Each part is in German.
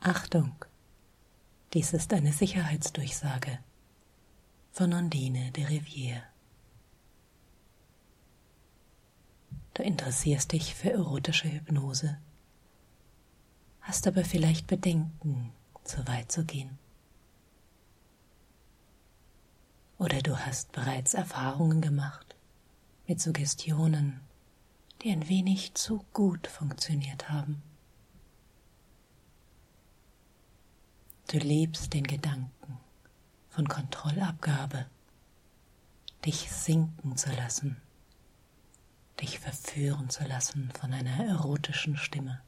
Achtung, dies ist eine Sicherheitsdurchsage von Ondine de Rivière. Du interessierst dich für erotische Hypnose, hast aber vielleicht Bedenken, zu weit zu gehen. Oder du hast bereits Erfahrungen gemacht mit Suggestionen, die ein wenig zu gut funktioniert haben. Du liebst den Gedanken von Kontrollabgabe, dich sinken zu lassen, dich verführen zu lassen von einer erotischen Stimme.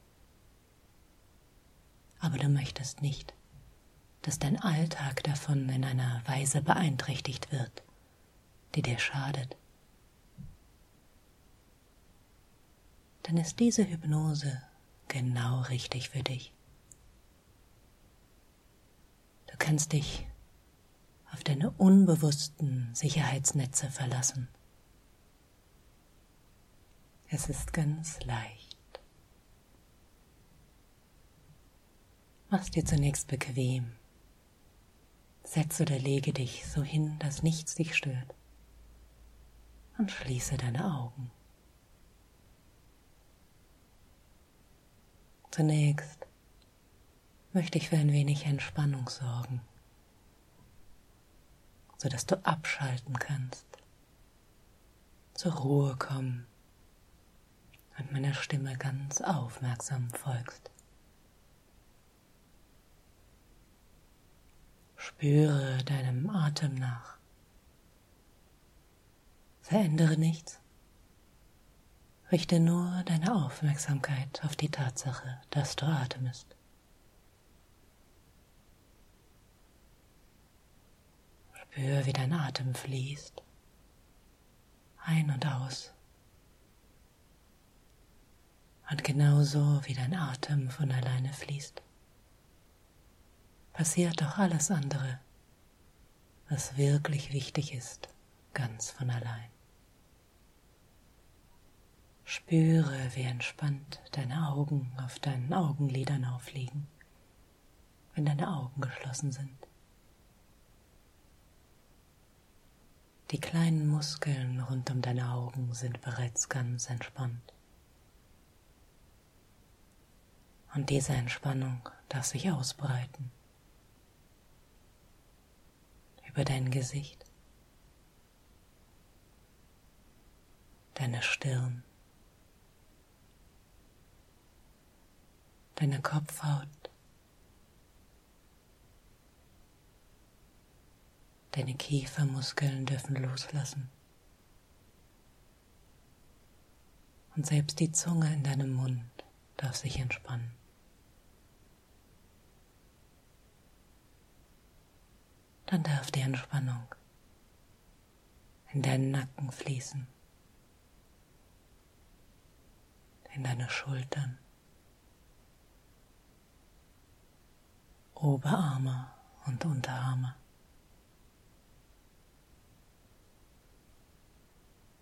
Aber du möchtest nicht, dass dein Alltag davon in einer Weise beeinträchtigt wird, die dir schadet. Dann ist diese Hypnose genau richtig für dich. Du kannst dich auf deine unbewussten Sicherheitsnetze verlassen. Es ist ganz leicht. Mach's dir zunächst bequem. Setz oder lege dich so hin, dass nichts dich stört. Und schließe deine Augen. Zunächst möchte ich für ein wenig Entspannung sorgen, sodass du abschalten kannst, zur Ruhe kommen und meiner Stimme ganz aufmerksam folgst. Spüre deinem Atem nach. Verändere nichts. Richte nur deine Aufmerksamkeit auf die Tatsache, dass du atmest. Spür, wie dein Atem fließt, ein und aus. Und genauso wie dein Atem von alleine fließt passiert auch alles andere, was wirklich wichtig ist, ganz von allein. Spüre, wie entspannt deine Augen auf deinen Augenlidern aufliegen, wenn deine Augen geschlossen sind. Die kleinen Muskeln rund um deine Augen sind bereits ganz entspannt. Und diese Entspannung darf sich ausbreiten über dein Gesicht, deine Stirn, deine Kopfhaut, deine Kiefermuskeln dürfen loslassen. Und selbst die Zunge in deinem Mund darf sich entspannen. dann darf die Entspannung in deinen Nacken fließen, in deine Schultern, Oberarme und Unterarme,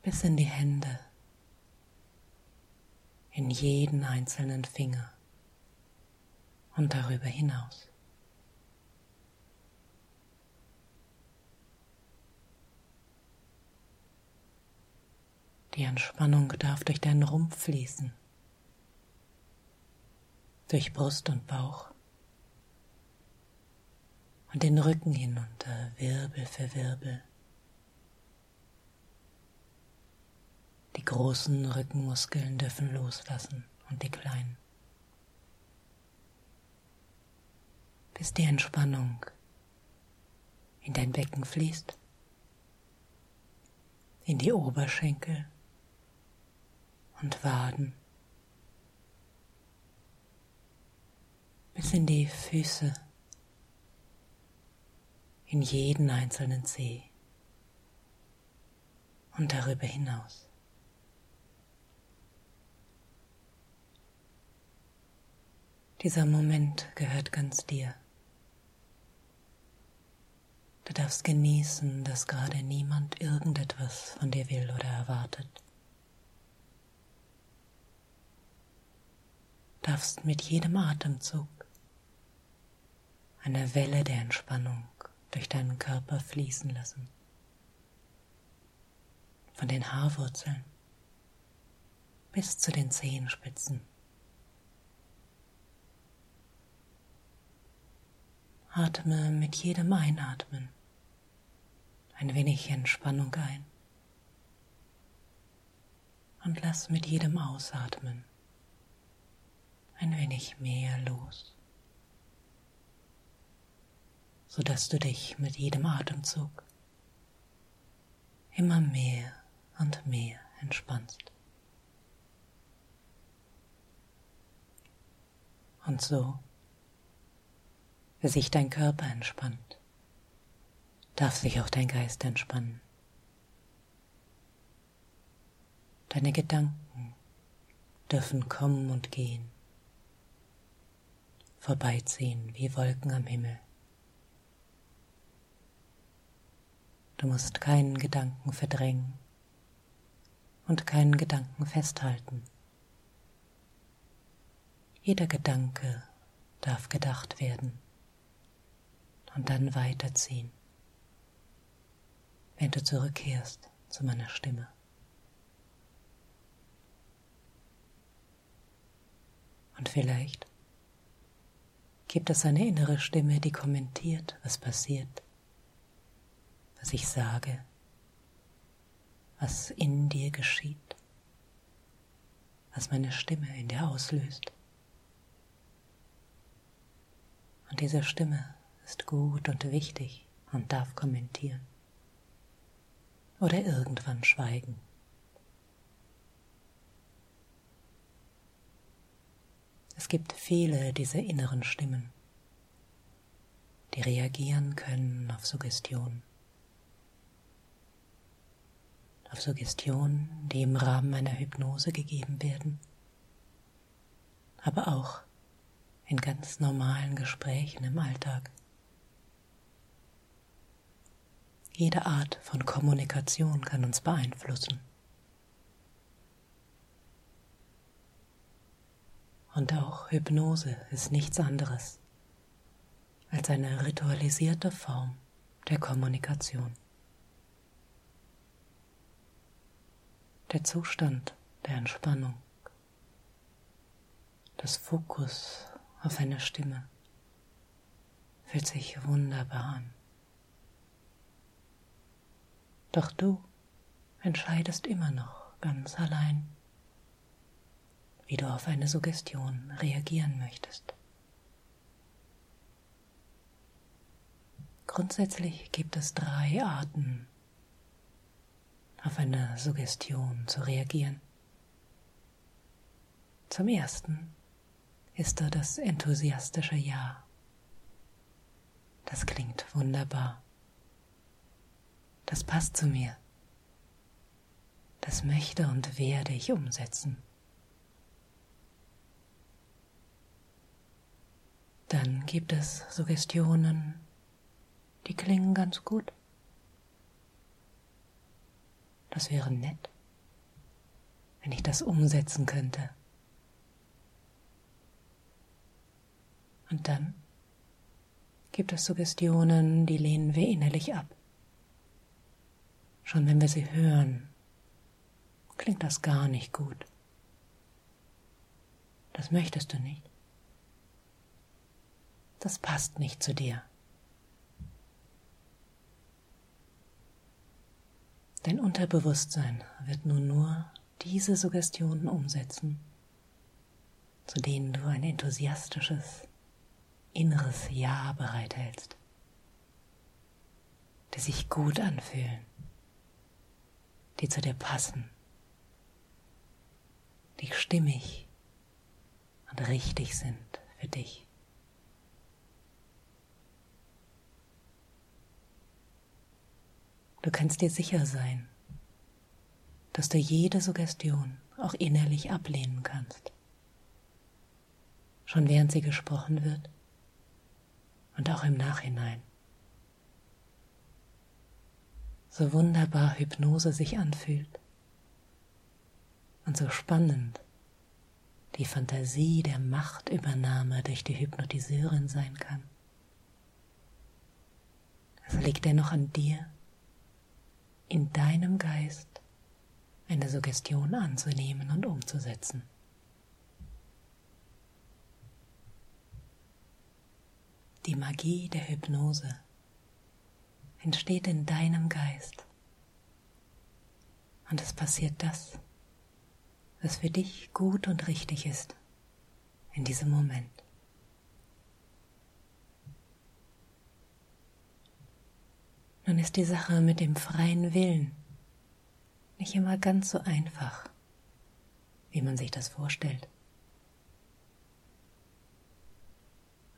bis in die Hände, in jeden einzelnen Finger und darüber hinaus. Die Entspannung darf durch deinen Rumpf fließen, durch Brust und Bauch und den Rücken hinunter, Wirbel für Wirbel. Die großen Rückenmuskeln dürfen loslassen und die kleinen. Bis die Entspannung in dein Becken fließt, in die Oberschenkel und Waden bis in die Füße, in jeden einzelnen Zeh und darüber hinaus. Dieser Moment gehört ganz dir. Du darfst genießen, dass gerade niemand irgendetwas von dir will oder erwartet. darfst mit jedem Atemzug eine Welle der Entspannung durch deinen Körper fließen lassen. Von den Haarwurzeln bis zu den Zehenspitzen. Atme mit jedem Einatmen ein wenig Entspannung ein und lass mit jedem Ausatmen ein wenig mehr los, sodass du dich mit jedem Atemzug immer mehr und mehr entspannst. Und so, wie sich dein Körper entspannt, darf sich auch dein Geist entspannen. Deine Gedanken dürfen kommen und gehen, vorbeiziehen wie Wolken am Himmel. Du musst keinen Gedanken verdrängen und keinen Gedanken festhalten. Jeder Gedanke darf gedacht werden und dann weiterziehen, wenn du zurückkehrst zu meiner Stimme. Und vielleicht gibt es eine innere Stimme, die kommentiert, was passiert was ich sage, was in dir geschieht, was meine Stimme in dir auslöst. Und diese Stimme ist gut und wichtig und darf kommentieren oder irgendwann schweigen. Es gibt viele dieser inneren Stimmen, die reagieren können auf Suggestionen. auf Suggestionen, die im Rahmen einer Hypnose gegeben werden, aber auch in ganz normalen Gesprächen im Alltag. Jede Art von Kommunikation kann uns beeinflussen. Und auch Hypnose ist nichts anderes als eine ritualisierte Form der Kommunikation. der Zustand der Entspannung, das Fokus auf eine Stimme fühlt sich wunderbar an. Doch du entscheidest immer noch ganz allein, wie du auf eine Suggestion reagieren möchtest. Grundsätzlich gibt es drei Arten auf eine Suggestion zu reagieren. Zum Ersten ist da das enthusiastische Ja. Das klingt wunderbar. Das passt zu mir. Das möchte und werde ich umsetzen. Dann gibt es Suggestionen, die klingen ganz gut. Das wäre nett, wenn ich das umsetzen könnte. Und dann gibt es Suggestionen, die lehnen wir innerlich ab. Schon wenn wir sie hören, klingt das gar nicht gut. Das möchtest du nicht. Das passt nicht zu dir. Dein Unterbewusstsein wird nun nur diese Suggestionen umsetzen, zu denen du ein enthusiastisches, inneres Ja bereithältst, die sich gut anfühlen, die zu dir passen, die stimmig und richtig sind für dich. Du kannst dir sicher sein, dass du jede Suggestion auch innerlich ablehnen kannst. Schon während sie gesprochen wird und auch im Nachhinein. So wunderbar Hypnose sich anfühlt und so spannend die Fantasie der Machtübernahme durch die Hypnotiseurin sein kann. Es liegt dennoch an dir, in deinem Geist eine Suggestion anzunehmen und umzusetzen. Die Magie der Hypnose entsteht in deinem Geist. Und es passiert das, was für dich gut und richtig ist in diesem Moment. Nun ist die Sache mit dem freien Willen nicht immer ganz so einfach, wie man sich das vorstellt.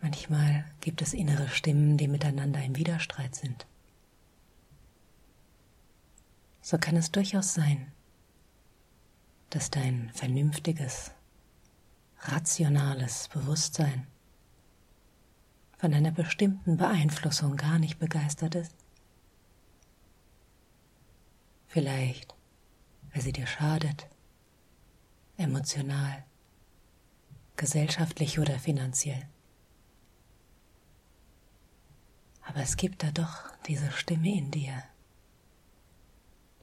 Manchmal gibt es innere Stimmen, die miteinander im Widerstreit sind. So kann es durchaus sein, dass dein vernünftiges, rationales Bewusstsein von einer bestimmten Beeinflussung gar nicht begeistert ist. Vielleicht weil sie dir schadet, emotional, gesellschaftlich oder finanziell. Aber es gibt da doch diese Stimme in dir,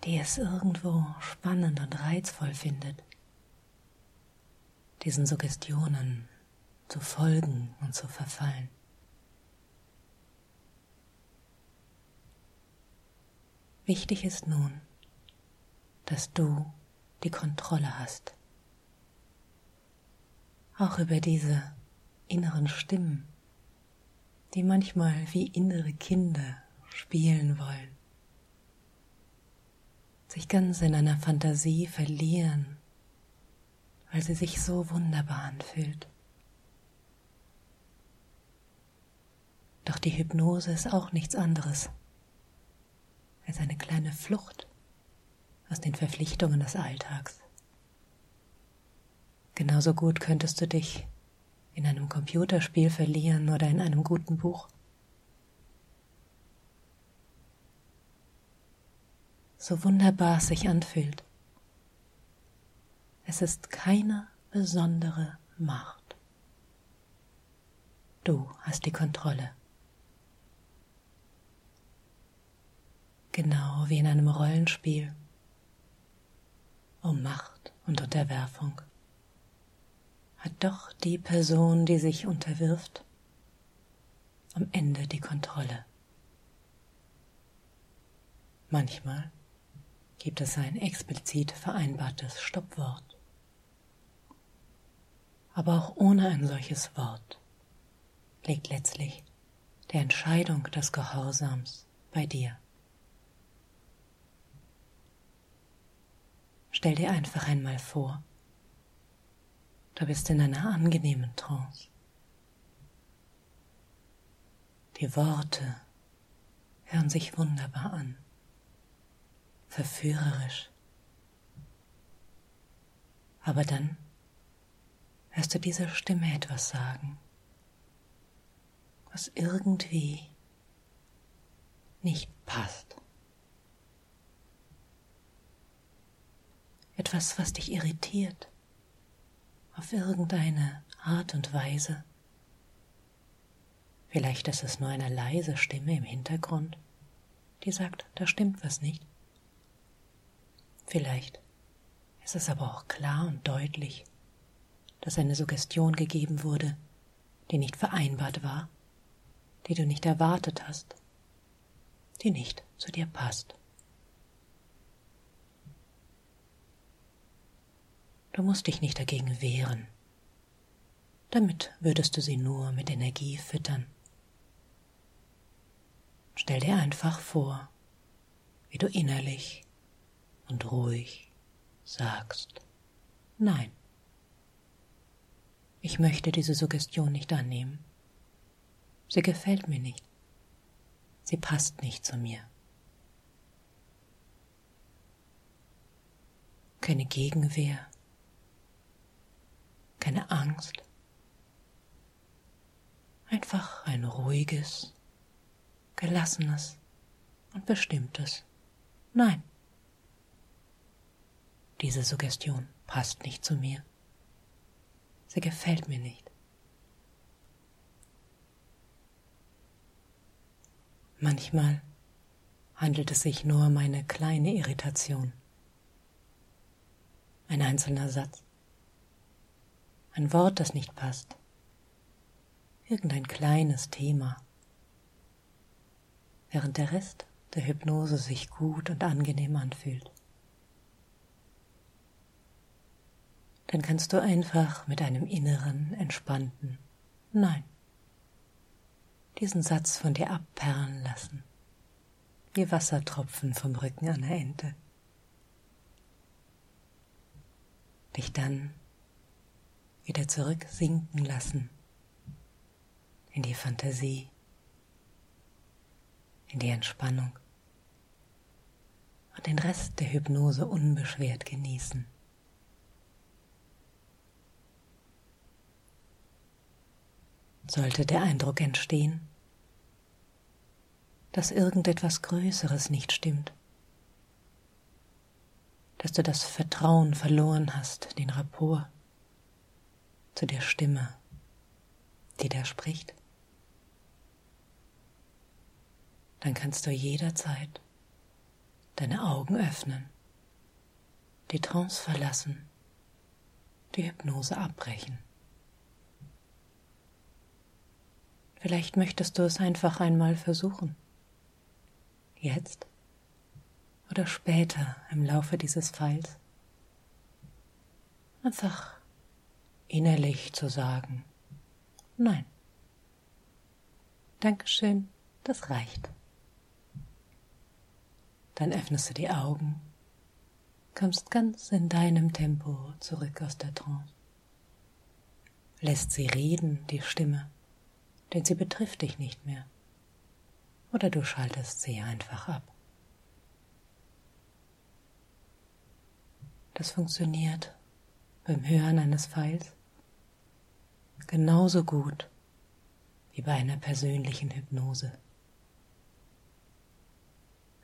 die es irgendwo spannend und reizvoll findet, diesen Suggestionen zu folgen und zu verfallen. Wichtig ist nun, dass du die Kontrolle hast. Auch über diese inneren Stimmen, die manchmal wie innere Kinder spielen wollen, sich ganz in einer Fantasie verlieren, weil sie sich so wunderbar anfühlt. Doch die Hypnose ist auch nichts anderes als eine kleine Flucht aus den Verpflichtungen des Alltags. Genauso gut könntest du dich in einem Computerspiel verlieren oder in einem guten Buch. So wunderbar es sich anfühlt. Es ist keine besondere Macht. Du hast die Kontrolle. Genau wie in einem Rollenspiel um Macht und Unterwerfung, hat doch die Person, die sich unterwirft, am Ende die Kontrolle. Manchmal gibt es ein explizit vereinbartes Stoppwort. Aber auch ohne ein solches Wort liegt letztlich die Entscheidung des Gehorsams bei dir. Stell dir einfach einmal vor, du bist in einer angenehmen Trance. Die Worte hören sich wunderbar an, verführerisch. Aber dann hörst du dieser Stimme etwas sagen, was irgendwie nicht passt. etwas, was dich irritiert, auf irgendeine Art und Weise. Vielleicht ist es nur eine leise Stimme im Hintergrund, die sagt, da stimmt was nicht. Vielleicht ist es aber auch klar und deutlich, dass eine Suggestion gegeben wurde, die nicht vereinbart war, die du nicht erwartet hast, die nicht zu dir passt. Du musst dich nicht dagegen wehren. Damit würdest du sie nur mit Energie füttern. Stell dir einfach vor, wie du innerlich und ruhig sagst, nein, ich möchte diese Suggestion nicht annehmen. Sie gefällt mir nicht. Sie passt nicht zu mir. Keine Gegenwehr, keine Angst, einfach ein ruhiges, gelassenes und bestimmtes Nein. Diese Suggestion passt nicht zu mir. Sie gefällt mir nicht. Manchmal handelt es sich nur um eine kleine Irritation, ein einzelner Satz, ein Wort, das nicht passt, irgendein kleines Thema, während der Rest der Hypnose sich gut und angenehm anfühlt. Dann kannst du einfach mit einem inneren, entspannten Nein. Diesen Satz von dir abperlen lassen, wie Wassertropfen vom Rücken einer Ente. Dich dann wieder zurücksinken lassen. In die Fantasie, in die Entspannung. Und den Rest der Hypnose unbeschwert genießen. Sollte der Eindruck entstehen, dass irgendetwas Größeres nicht stimmt, dass du das Vertrauen verloren hast, den Rapport zu der Stimme, die da spricht, dann kannst du jederzeit deine Augen öffnen, die Trance verlassen, die Hypnose abbrechen. Vielleicht möchtest du es einfach einmal versuchen jetzt oder später im Laufe dieses Pfeils. Einfach innerlich zu sagen, nein. Dankeschön, das reicht. Dann öffnest du die Augen, kommst ganz in deinem Tempo zurück aus der Trance. Lässt sie reden, die Stimme, denn sie betrifft dich nicht mehr oder du schaltest sie einfach ab. Das funktioniert beim Hören eines Pfeils genauso gut wie bei einer persönlichen Hypnose.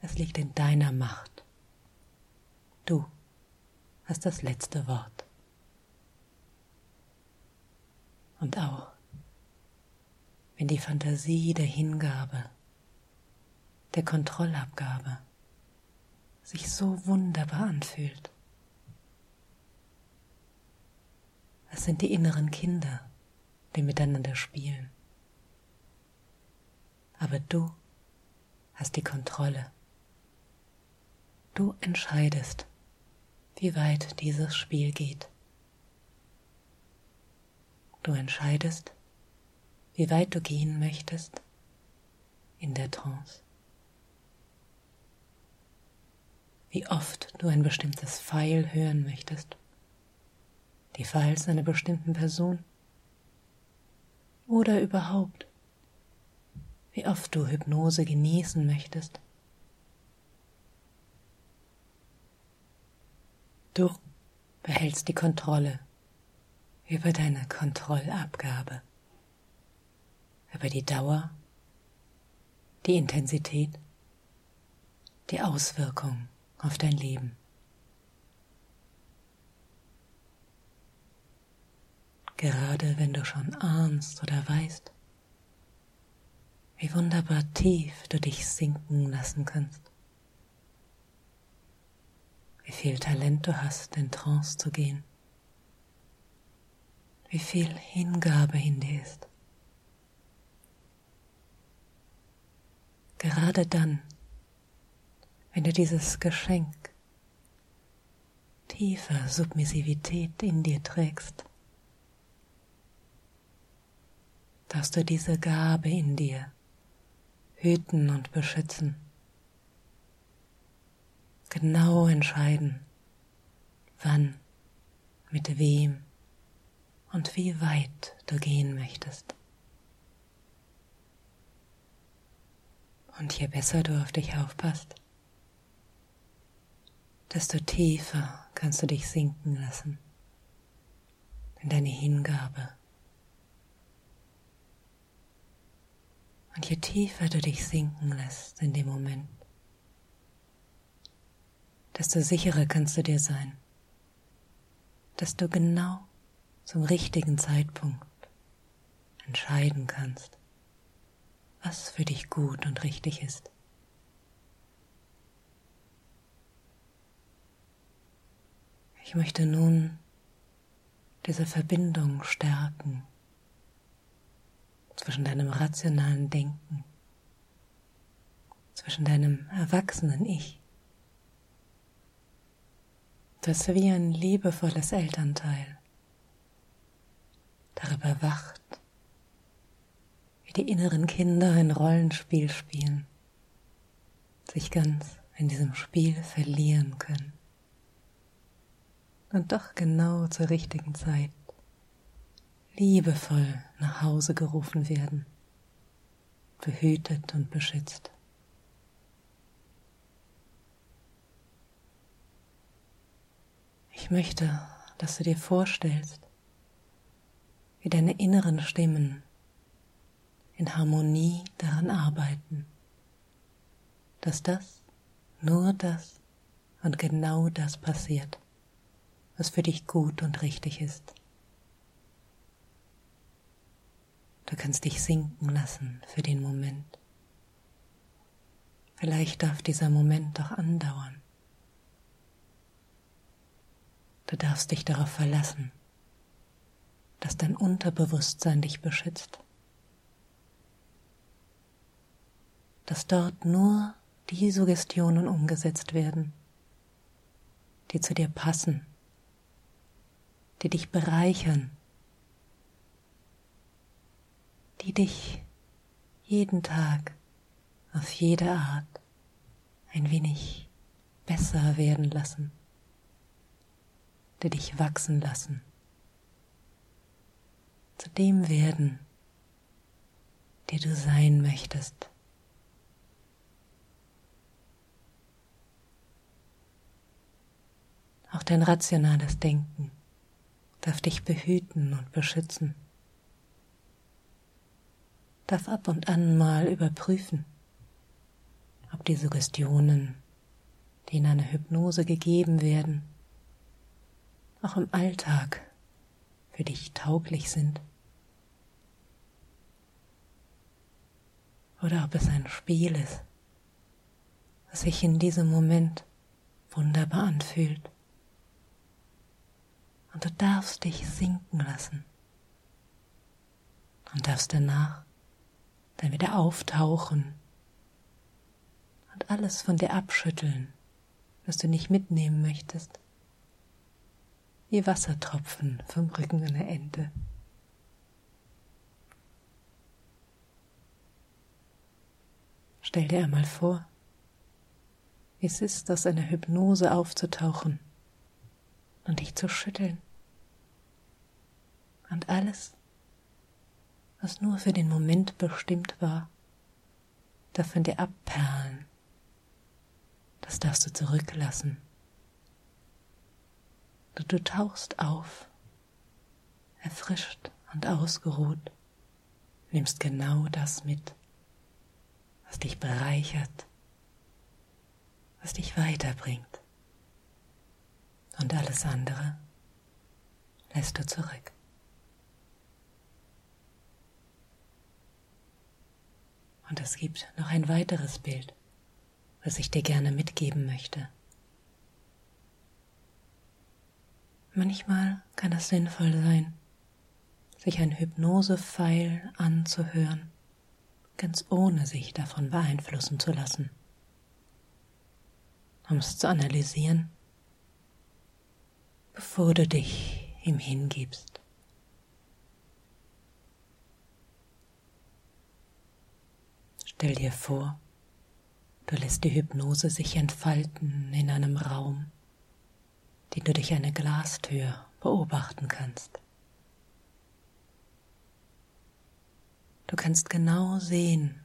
Es liegt in deiner Macht. Du hast das letzte Wort. Und auch wenn die Fantasie der Hingabe der Kontrollabgabe sich so wunderbar anfühlt. Es sind die inneren Kinder, die miteinander spielen. Aber du hast die Kontrolle. Du entscheidest, wie weit dieses Spiel geht. Du entscheidest, wie weit du gehen möchtest in der Trance. wie oft du ein bestimmtes Pfeil hören möchtest. Die Pfeils einer bestimmten Person. Oder überhaupt, wie oft du Hypnose genießen möchtest. Du behältst die Kontrolle über deine Kontrollabgabe, über die Dauer, die Intensität, die Auswirkung auf dein Leben. Gerade wenn du schon ahnst oder weißt, wie wunderbar tief du dich sinken lassen kannst, wie viel Talent du hast, in Trance zu gehen, wie viel Hingabe in dir ist. Gerade dann, wenn du dieses Geschenk tiefer Submissivität in dir trägst, darfst du diese Gabe in dir hüten und beschützen, genau entscheiden, wann, mit wem und wie weit du gehen möchtest. Und je besser du auf dich aufpasst, desto tiefer kannst du dich sinken lassen in deine Hingabe. Und je tiefer du dich sinken lässt in dem Moment, desto sicherer kannst du dir sein, dass du genau zum richtigen Zeitpunkt entscheiden kannst, was für dich gut und richtig ist. Ich möchte nun diese Verbindung stärken zwischen deinem rationalen Denken, zwischen deinem erwachsenen Ich. Das wie ein liebevolles Elternteil darüber wacht, die inneren Kinder ein Rollenspiel spielen, sich ganz in diesem Spiel verlieren können. Und doch genau zur richtigen Zeit liebevoll nach Hause gerufen werden, behütet und beschützt. Ich möchte, dass du dir vorstellst, wie deine inneren Stimmen in Harmonie daran arbeiten, dass das, nur das und genau das passiert, was für dich gut und richtig ist. Du kannst dich sinken lassen für den Moment. Vielleicht darf dieser Moment doch andauern. Du darfst dich darauf verlassen, dass dein Unterbewusstsein dich beschützt, dass dort nur die Suggestionen umgesetzt werden, die zu dir passen, die dich bereichern die dich jeden Tag auf jede Art ein wenig besser werden lassen, die dich wachsen lassen, zu dem werden, der du sein möchtest. Auch dein rationales Denken darf dich behüten und beschützen darf ab und an mal überprüfen, ob die Suggestionen, die in einer Hypnose gegeben werden, auch im Alltag für dich tauglich sind. Oder ob es ein Spiel ist, was sich in diesem Moment wunderbar anfühlt. Und du darfst dich sinken lassen. Und darfst danach dann wieder auftauchen und alles von dir abschütteln, was du nicht mitnehmen möchtest, wie Wassertropfen vom Rücken einer Ente. Stell dir einmal vor, wie es ist, aus einer Hypnose aufzutauchen und dich zu schütteln und alles was nur für den Moment bestimmt war, darf von dir abperlen. Das darfst du zurücklassen. Du, du tauchst auf, erfrischt und ausgeruht, nimmst genau das mit, was dich bereichert, was dich weiterbringt. Und alles andere lässt du zurück. Und es gibt noch ein weiteres Bild, was ich dir gerne mitgeben möchte. Manchmal kann es sinnvoll sein, sich ein Hypnosepfeil anzuhören, ganz ohne sich davon beeinflussen zu lassen. Um es zu analysieren, bevor du dich ihm hingibst. Stell dir vor, du lässt die Hypnose sich entfalten in einem Raum, den du durch eine Glastür beobachten kannst. Du kannst genau sehen,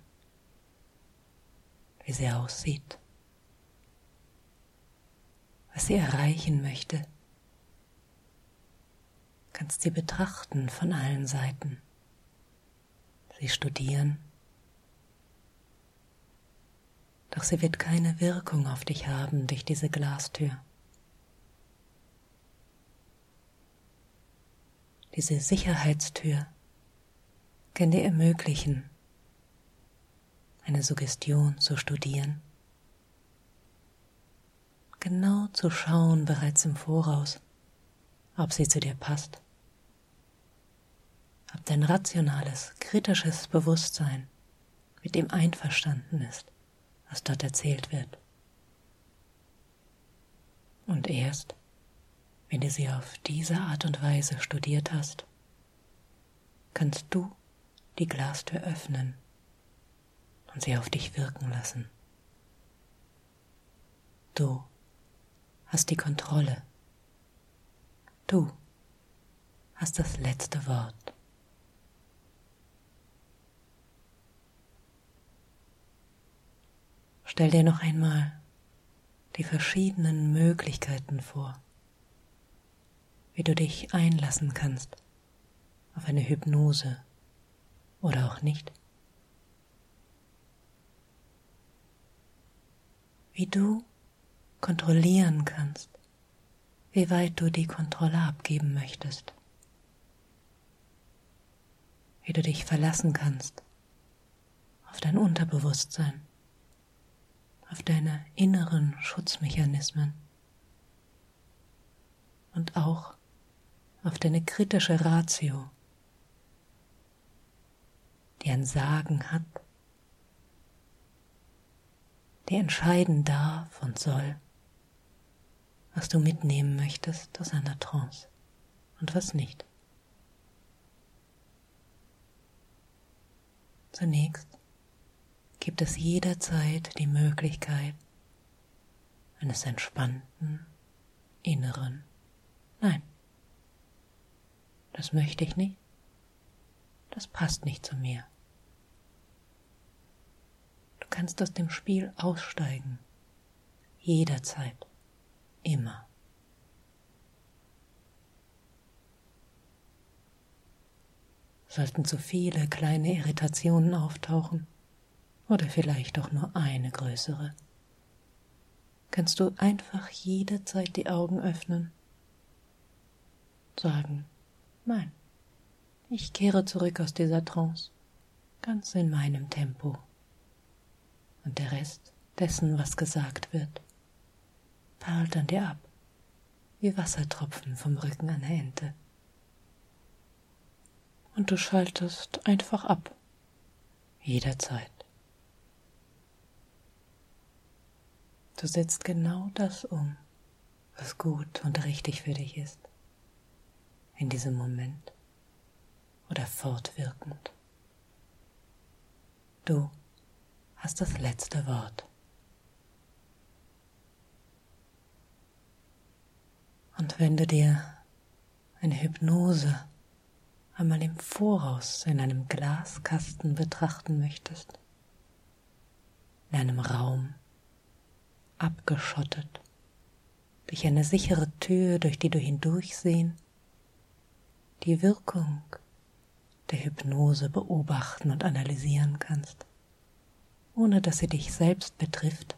wie sie aussieht, was sie erreichen möchte. Kannst sie betrachten von allen Seiten, sie studieren doch sie wird keine Wirkung auf dich haben durch diese Glastür. Diese Sicherheitstür kann dir ermöglichen, eine Suggestion zu studieren, genau zu schauen bereits im Voraus, ob sie zu dir passt, ob dein rationales, kritisches Bewusstsein mit dem einverstanden ist, was dort erzählt wird. Und erst, wenn du sie auf diese Art und Weise studiert hast, kannst du die Glastür öffnen und sie auf dich wirken lassen. Du hast die Kontrolle. Du hast das letzte Wort. Stell dir noch einmal die verschiedenen Möglichkeiten vor, wie du dich einlassen kannst auf eine Hypnose oder auch nicht. Wie du kontrollieren kannst, wie weit du die Kontrolle abgeben möchtest, wie du dich verlassen kannst auf dein Unterbewusstsein, auf deine inneren Schutzmechanismen und auch auf deine kritische Ratio, die ein Sagen hat, die entscheiden darf und soll, was du mitnehmen möchtest aus einer Trance und was nicht. Zunächst gibt es jederzeit die Möglichkeit eines entspannten inneren Nein, das möchte ich nicht, das passt nicht zu mir. Du kannst aus dem Spiel aussteigen, jederzeit, immer. Sollten zu viele kleine Irritationen auftauchen, oder vielleicht auch nur eine größere, kannst du einfach jederzeit die Augen öffnen, sagen, nein, ich kehre zurück aus dieser Trance, ganz in meinem Tempo. Und der Rest dessen, was gesagt wird, perlt an dir ab, wie Wassertropfen vom Rücken einer Ente. Und du schaltest einfach ab, jederzeit. Du setzt genau das um, was gut und richtig für dich ist, in diesem Moment oder fortwirkend. Du hast das letzte Wort. Und wenn du dir eine Hypnose einmal im Voraus in einem Glaskasten betrachten möchtest, in einem Raum, abgeschottet, durch eine sichere Tür, durch die du hindurchsehen, die Wirkung der Hypnose beobachten und analysieren kannst, ohne dass sie dich selbst betrifft.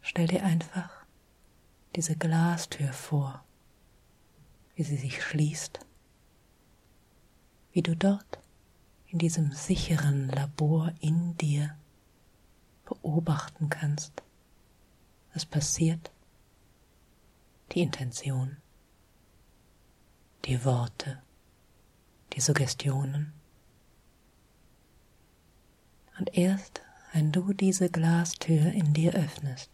Stell dir einfach diese Glastür vor, wie sie sich schließt, wie du dort in diesem sicheren Labor in dir beobachten kannst, was passiert, die Intention, die Worte, die Suggestionen. Und erst wenn du diese Glastür in dir öffnest,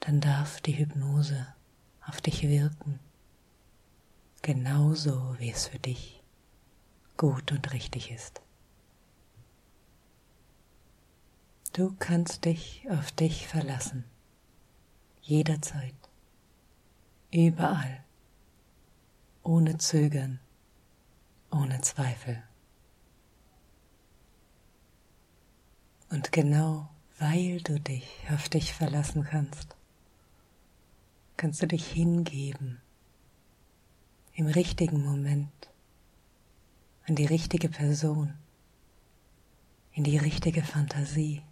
dann darf die Hypnose auf dich wirken, genauso wie es für dich gut und richtig ist. Du kannst dich auf dich verlassen. Jederzeit. Überall. Ohne Zögern. Ohne Zweifel. Und genau weil du dich auf dich verlassen kannst, kannst du dich hingeben im richtigen Moment an die richtige Person, in die richtige Fantasie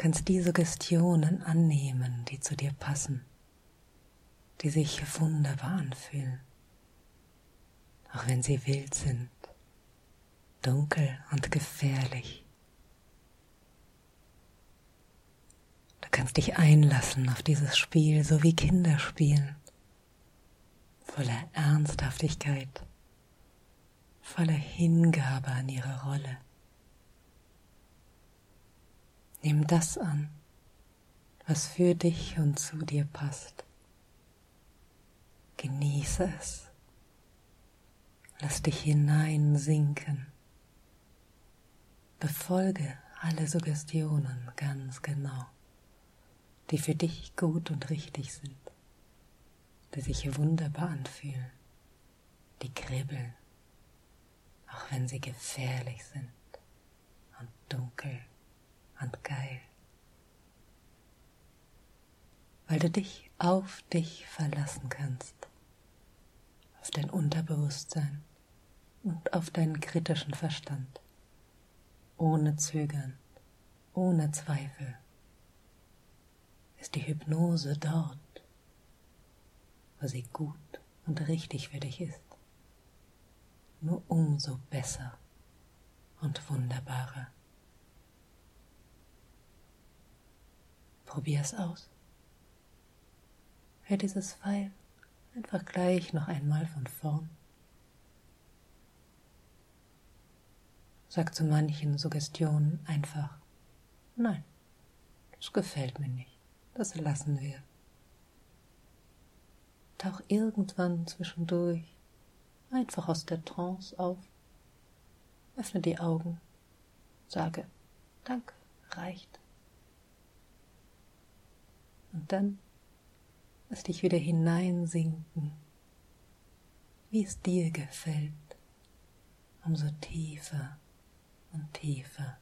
kannst die Suggestionen annehmen, die zu dir passen, die sich wunderbar anfühlen, auch wenn sie wild sind dunkel und gefährlich. Du kannst dich einlassen auf dieses Spiel, so wie Kinder spielen, voller Ernsthaftigkeit, voller Hingabe an ihre Rolle. Nimm das an, was für dich und zu dir passt. Genieße es. Lass dich hineinsinken. Befolge alle Suggestionen ganz genau, die für dich gut und richtig sind, die sich wunderbar anfühlen, die kribbeln, auch wenn sie gefährlich sind und dunkel und geil. Weil du dich auf dich verlassen kannst, auf dein Unterbewusstsein und auf deinen kritischen Verstand, ohne Zögern, ohne Zweifel, ist die Hypnose dort, wo sie gut und richtig für dich ist, nur umso besser und wunderbarer. Probier es aus. Hör dieses Pfeil einfach gleich noch einmal von vorn. Sag zu manchen Suggestionen einfach, nein, das gefällt mir nicht, das lassen wir. Tauch irgendwann zwischendurch einfach aus der Trance auf, öffne die Augen, sage, Danke, reicht. Und dann lass dich wieder hineinsinken, wie es dir gefällt, umso tiefer und tiefer.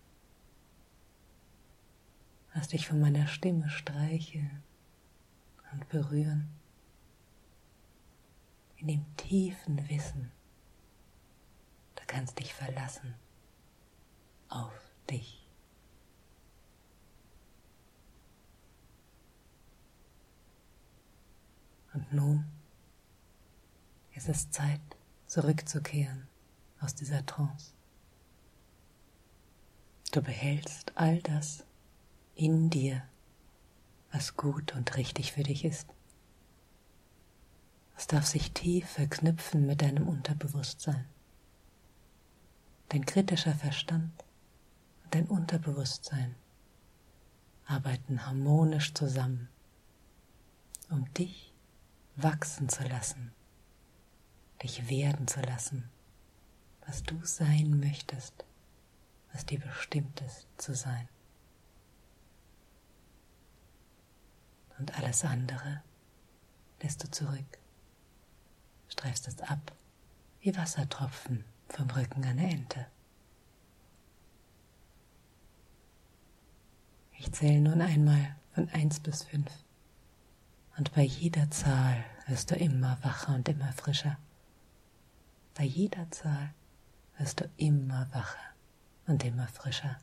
Lass dich von meiner Stimme streicheln und berühren, in dem tiefen Wissen, du kannst dich verlassen auf dich. Und nun ist es Zeit, zurückzukehren aus dieser Trance. Du behältst all das in dir, was gut und richtig für dich ist. Es darf sich tief verknüpfen mit deinem Unterbewusstsein. Dein kritischer Verstand und dein Unterbewusstsein arbeiten harmonisch zusammen, um dich wachsen zu lassen, dich werden zu lassen, was du sein möchtest, was dir bestimmt ist zu sein. Und alles andere lässt du zurück, streifst es ab wie Wassertropfen vom Rücken einer Ente. Ich zähle nun einmal von eins bis fünf und bei jeder Zahl wirst du immer wacher und immer frischer. Bei jeder Zahl wirst du immer wacher und immer frischer.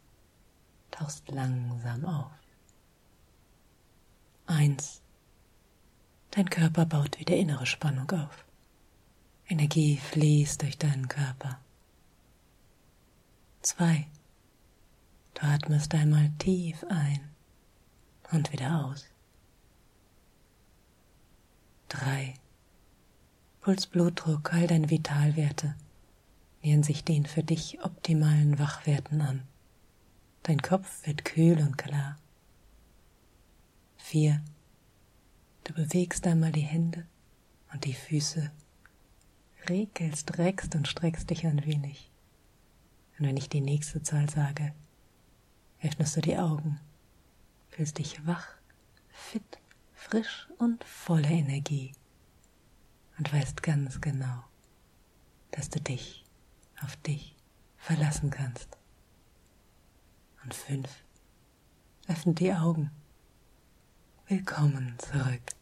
Tauchst langsam auf. Eins. Dein Körper baut wieder innere Spannung auf. Energie fließt durch deinen Körper. Zwei. Du atmest einmal tief ein und wieder aus. Drei. Puls, Blutdruck, all deine Vitalwerte nähern sich den für dich optimalen Wachwerten an. Dein Kopf wird kühl und klar. Vier. Du bewegst einmal die Hände und die Füße, regelst, reckst und streckst dich ein wenig. Und wenn ich die nächste Zahl sage, öffnest du die Augen, fühlst dich wach, fit frisch und voller Energie und weißt ganz genau, dass du dich auf dich verlassen kannst. Und fünf, öffne die Augen. Willkommen zurück